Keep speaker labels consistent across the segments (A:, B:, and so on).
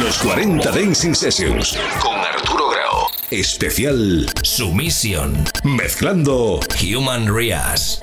A: Los 40 Dancing Sessions con Arturo Grau. Especial
B: Sumisión.
A: Mezclando
B: Human Rias.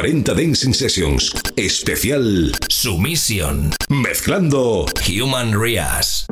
A: 40 Dancing Sessions. Especial
B: Sumisión.
A: Mezclando
B: Human Rias.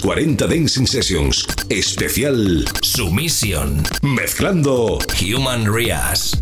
A: 40 Dancing Sessions. Especial
B: Sumisión.
A: Mezclando
B: Human Rias.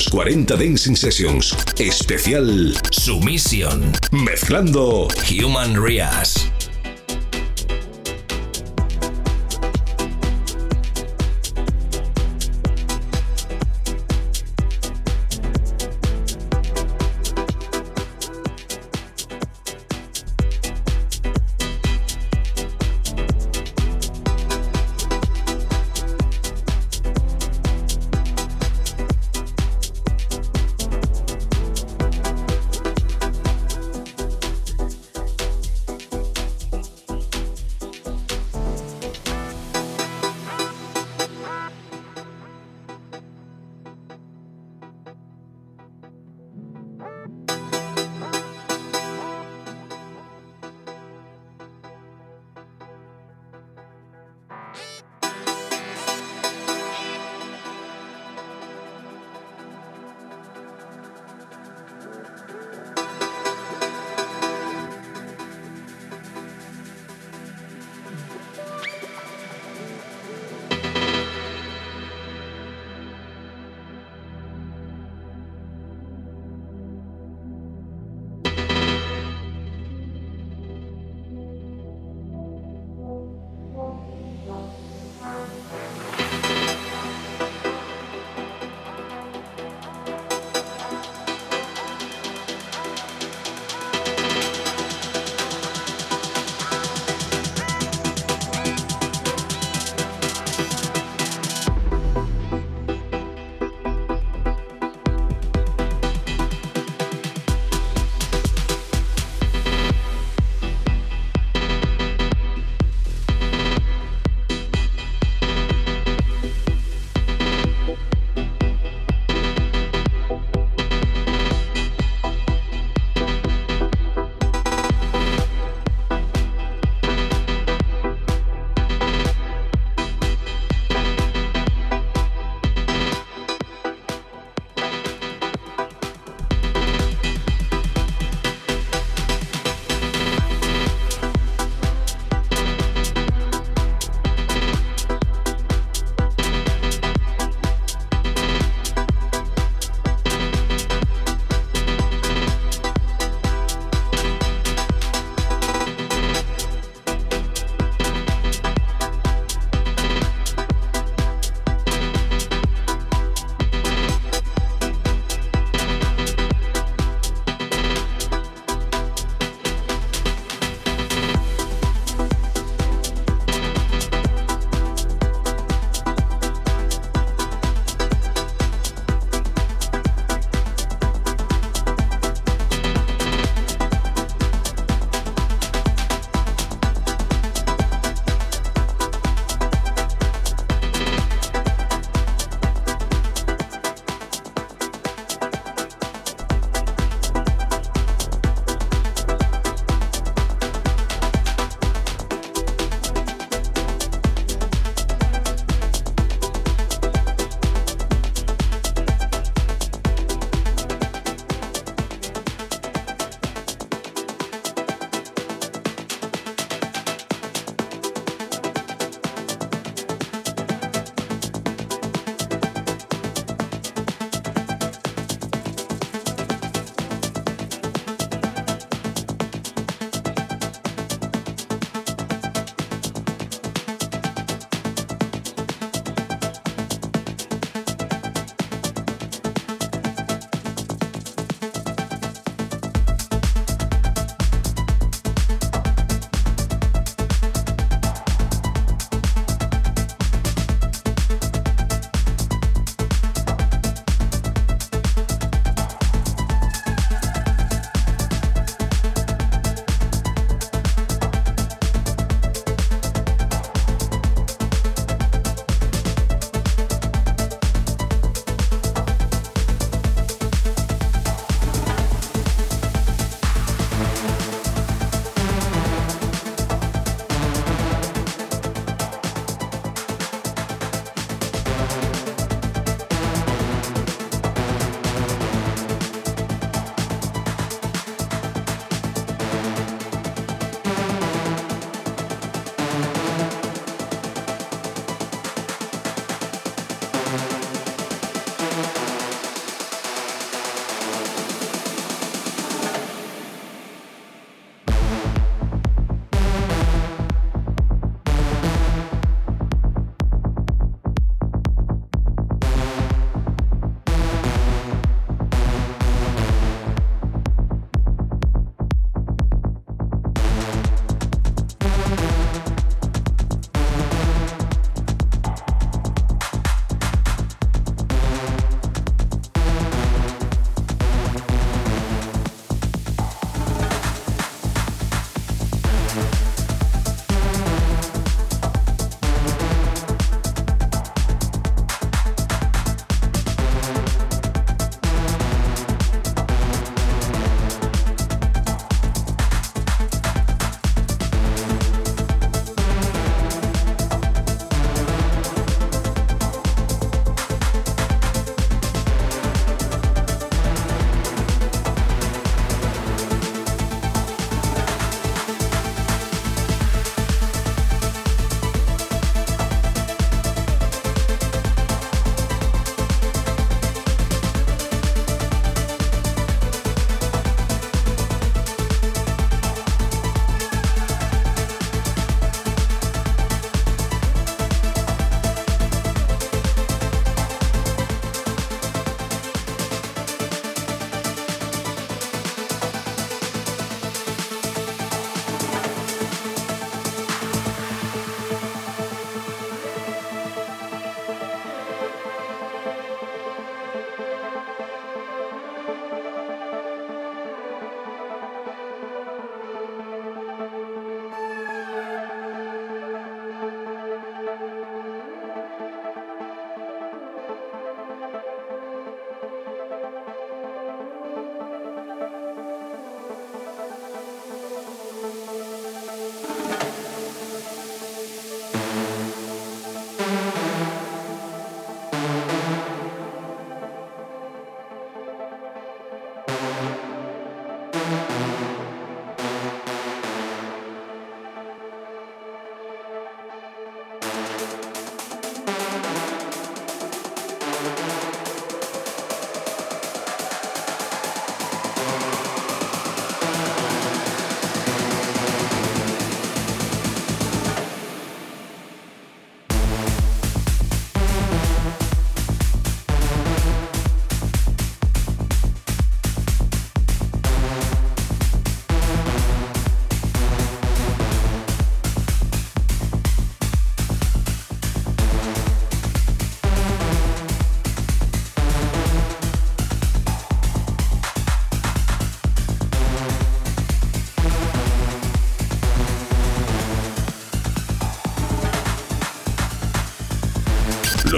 A: Los 40 Dancing Sessions. Especial
B: Sumisión.
A: Mezclando
B: Human Rias.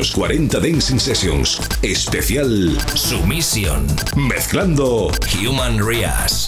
A: Los 40 Dancing Sessions. Especial
B: Sumisión.
A: Mezclando
B: Human Rias.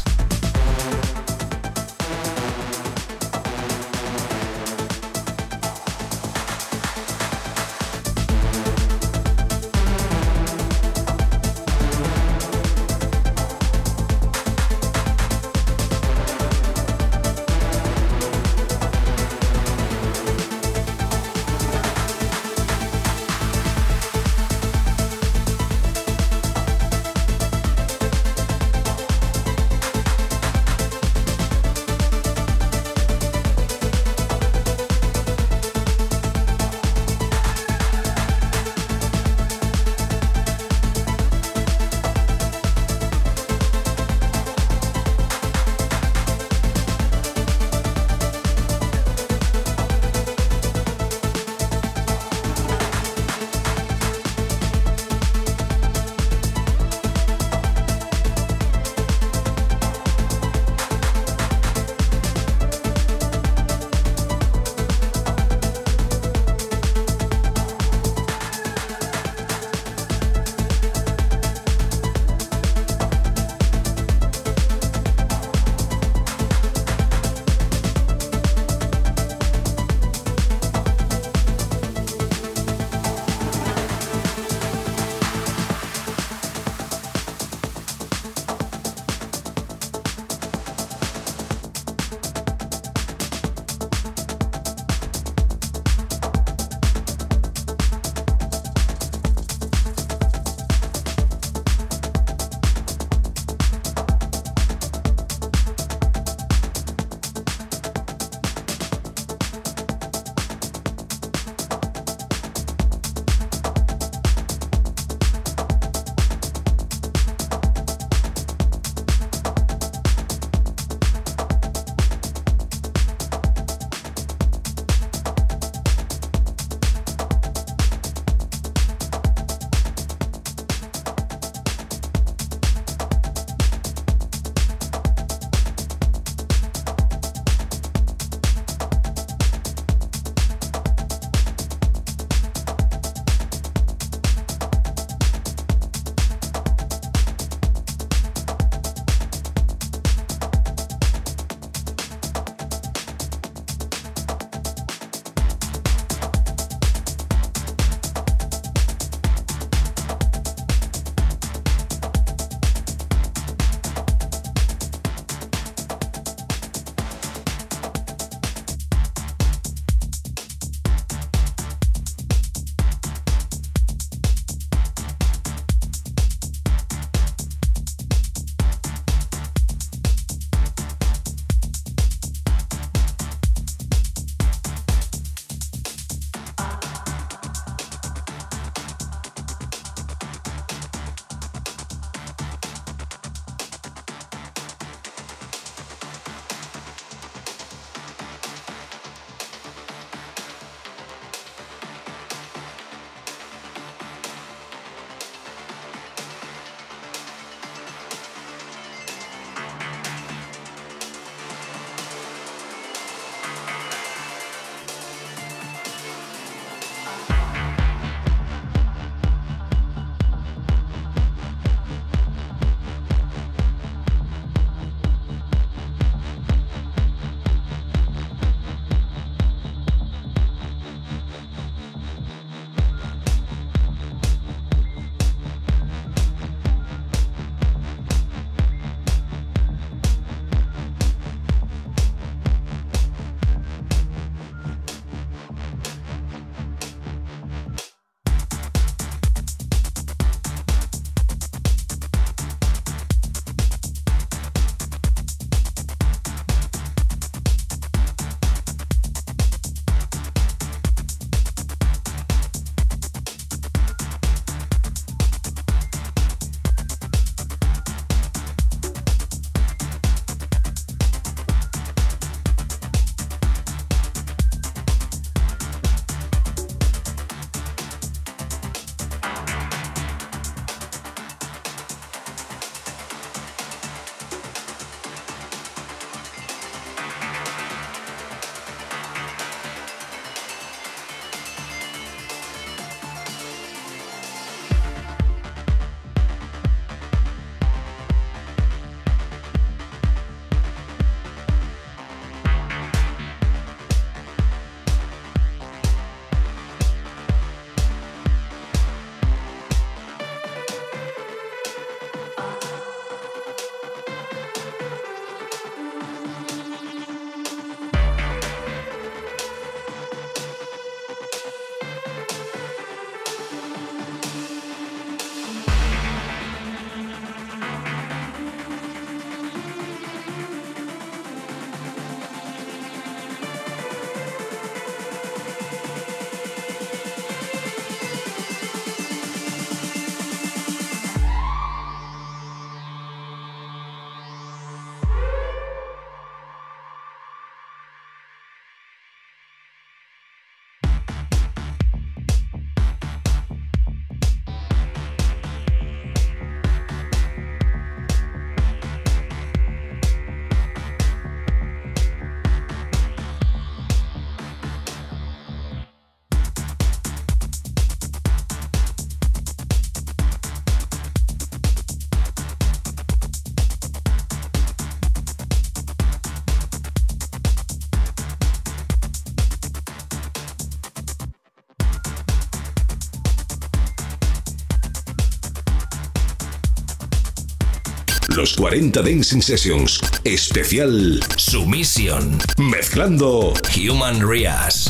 A: Los 40 Dancing Sessions. Especial
B: Sumisión.
A: Mezclando
B: Human Rias.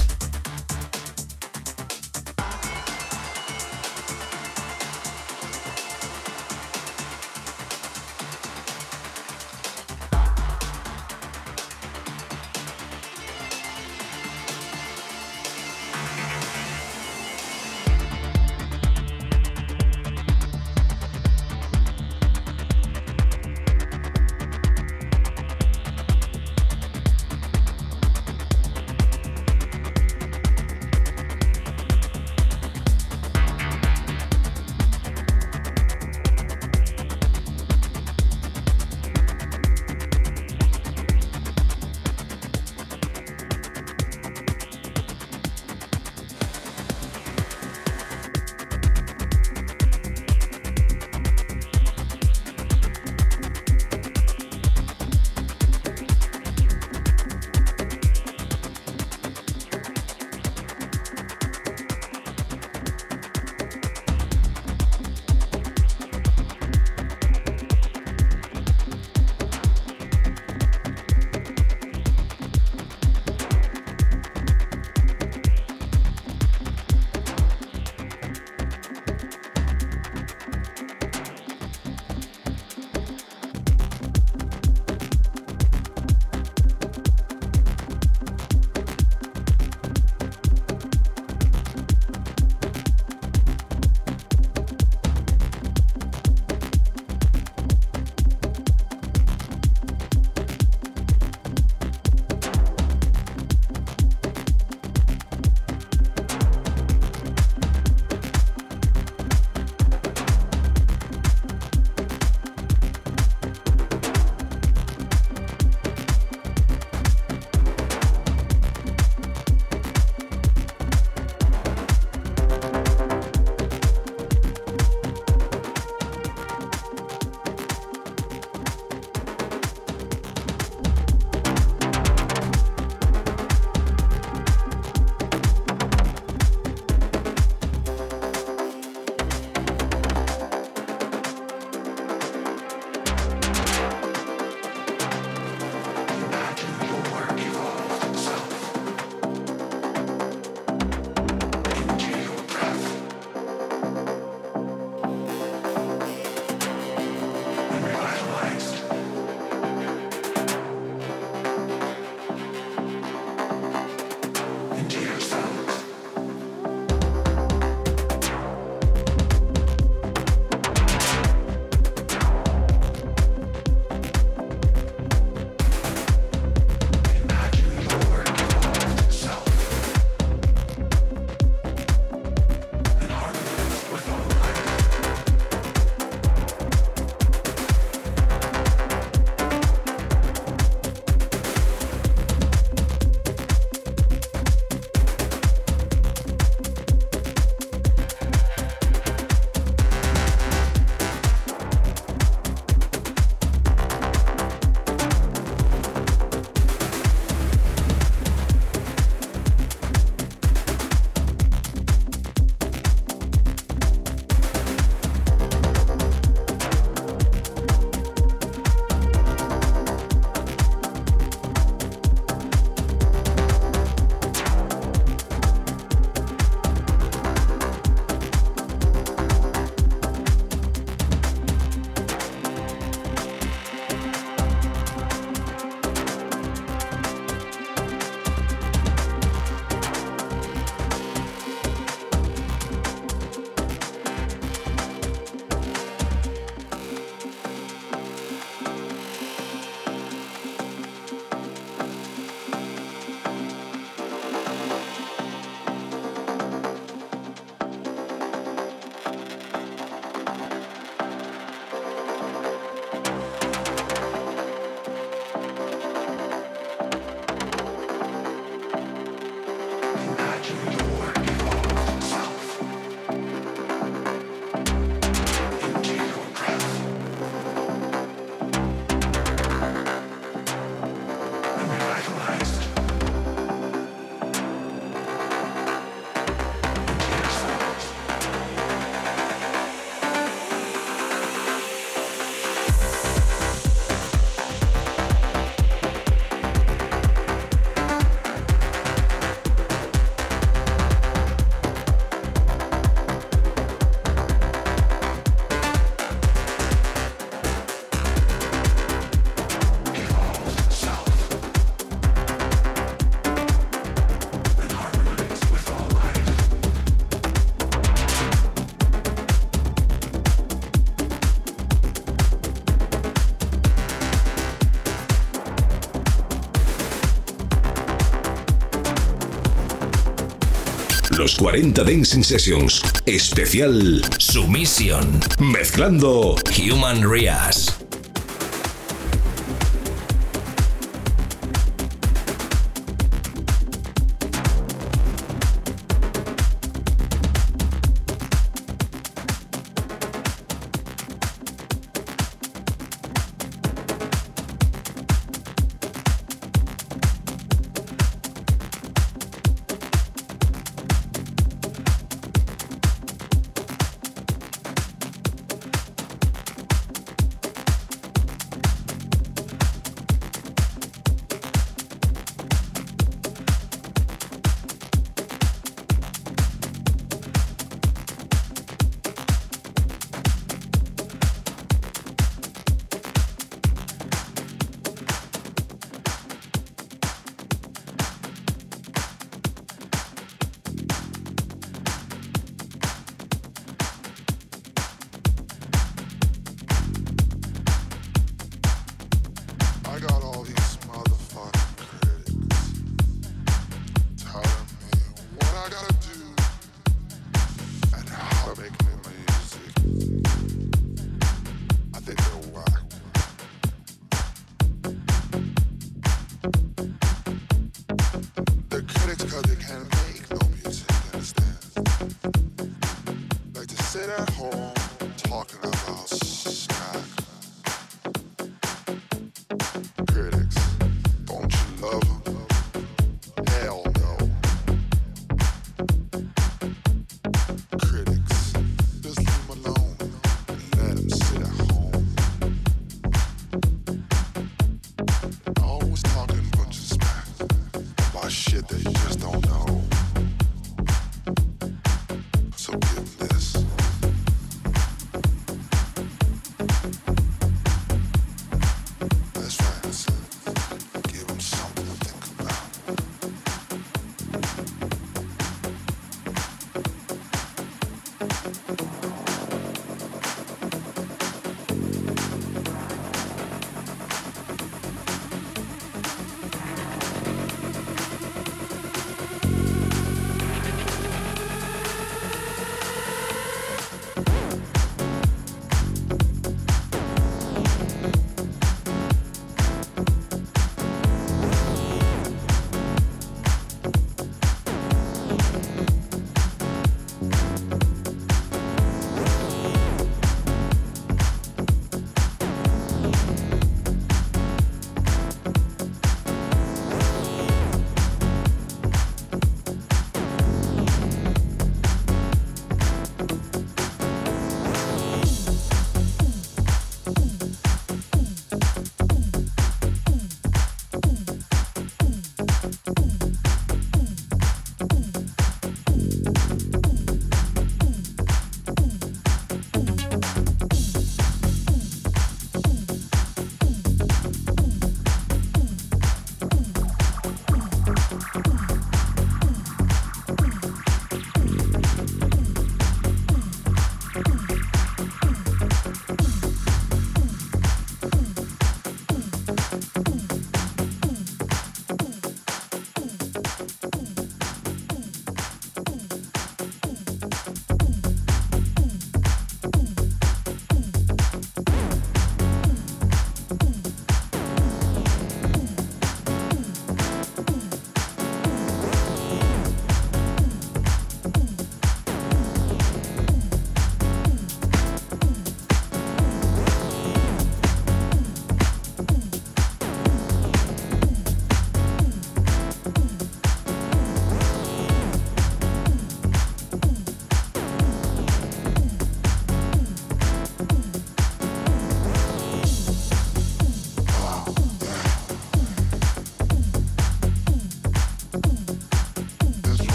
A: Los 40 Dancing Sessions. Especial
B: Sumisión.
A: Mezclando
B: Human Rias.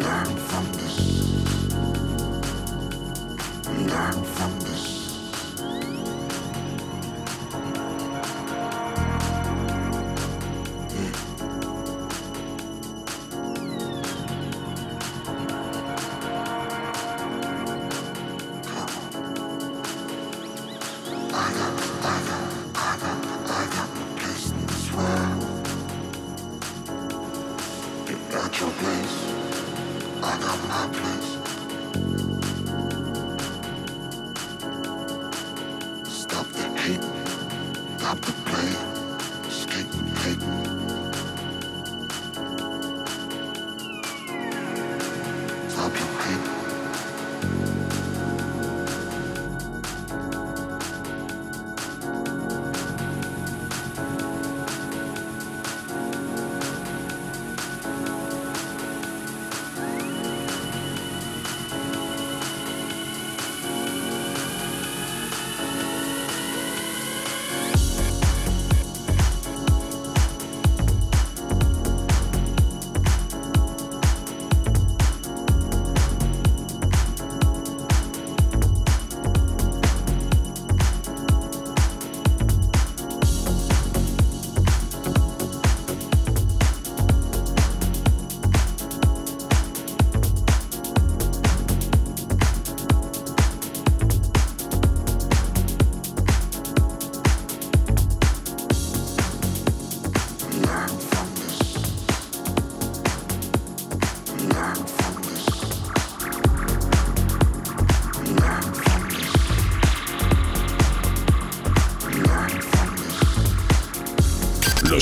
B: remember.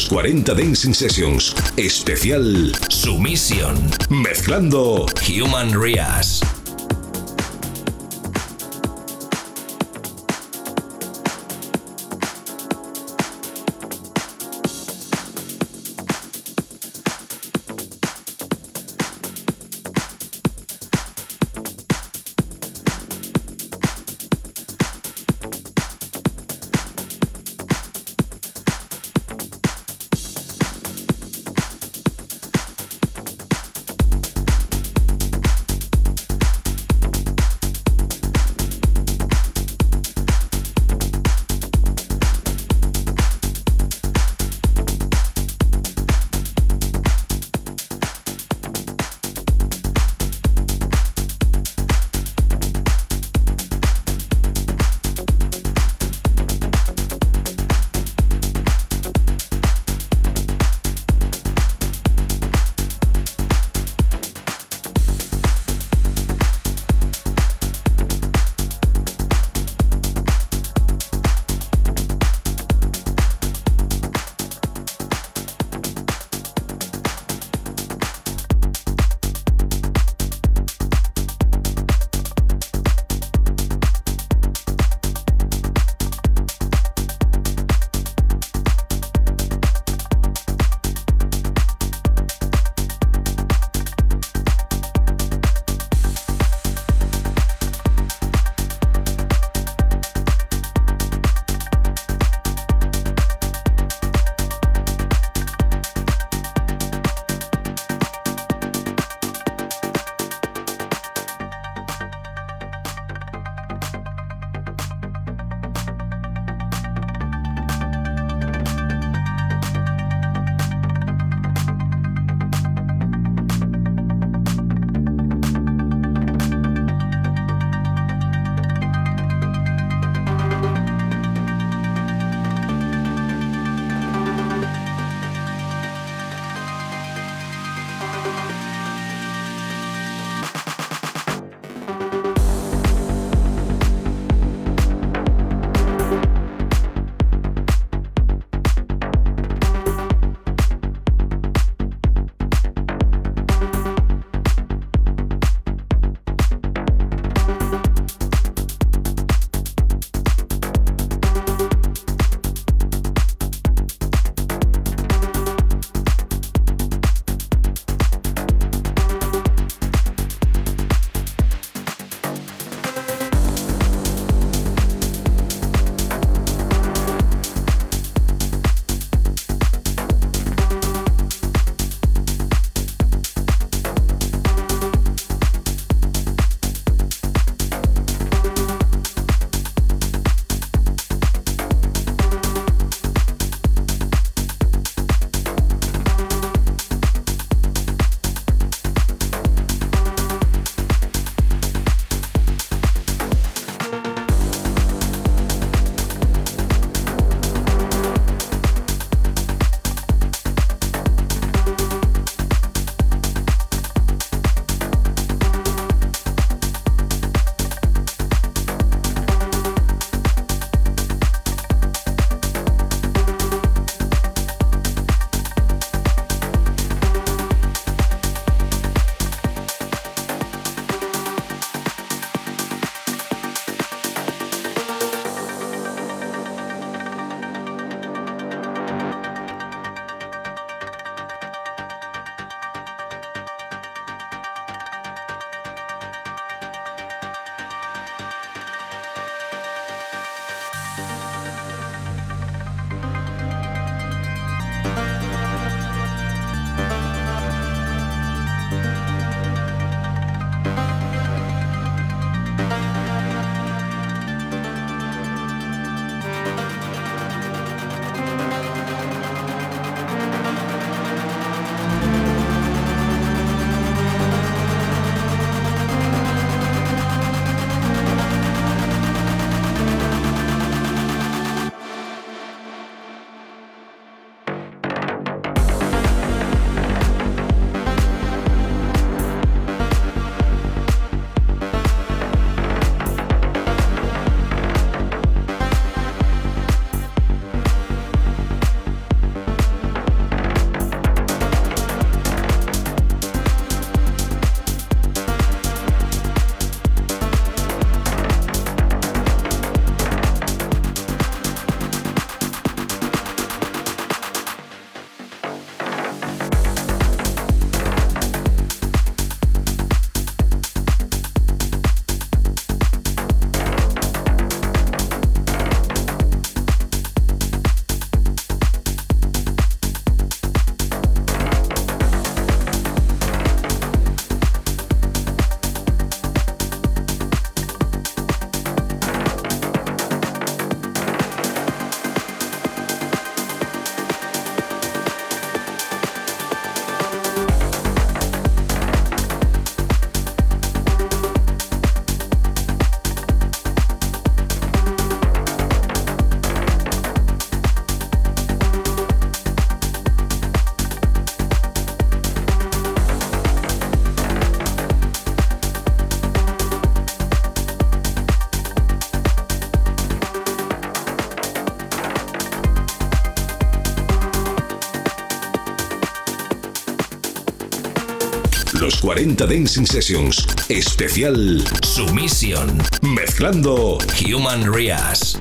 A: 40 Dancing Sessions. Especial
B: Sumisión.
A: Mezclando
B: Human Rias.
A: 540 Dancing Sessions. Especial
B: Sumisión.
A: Mezclando
B: Human Rias.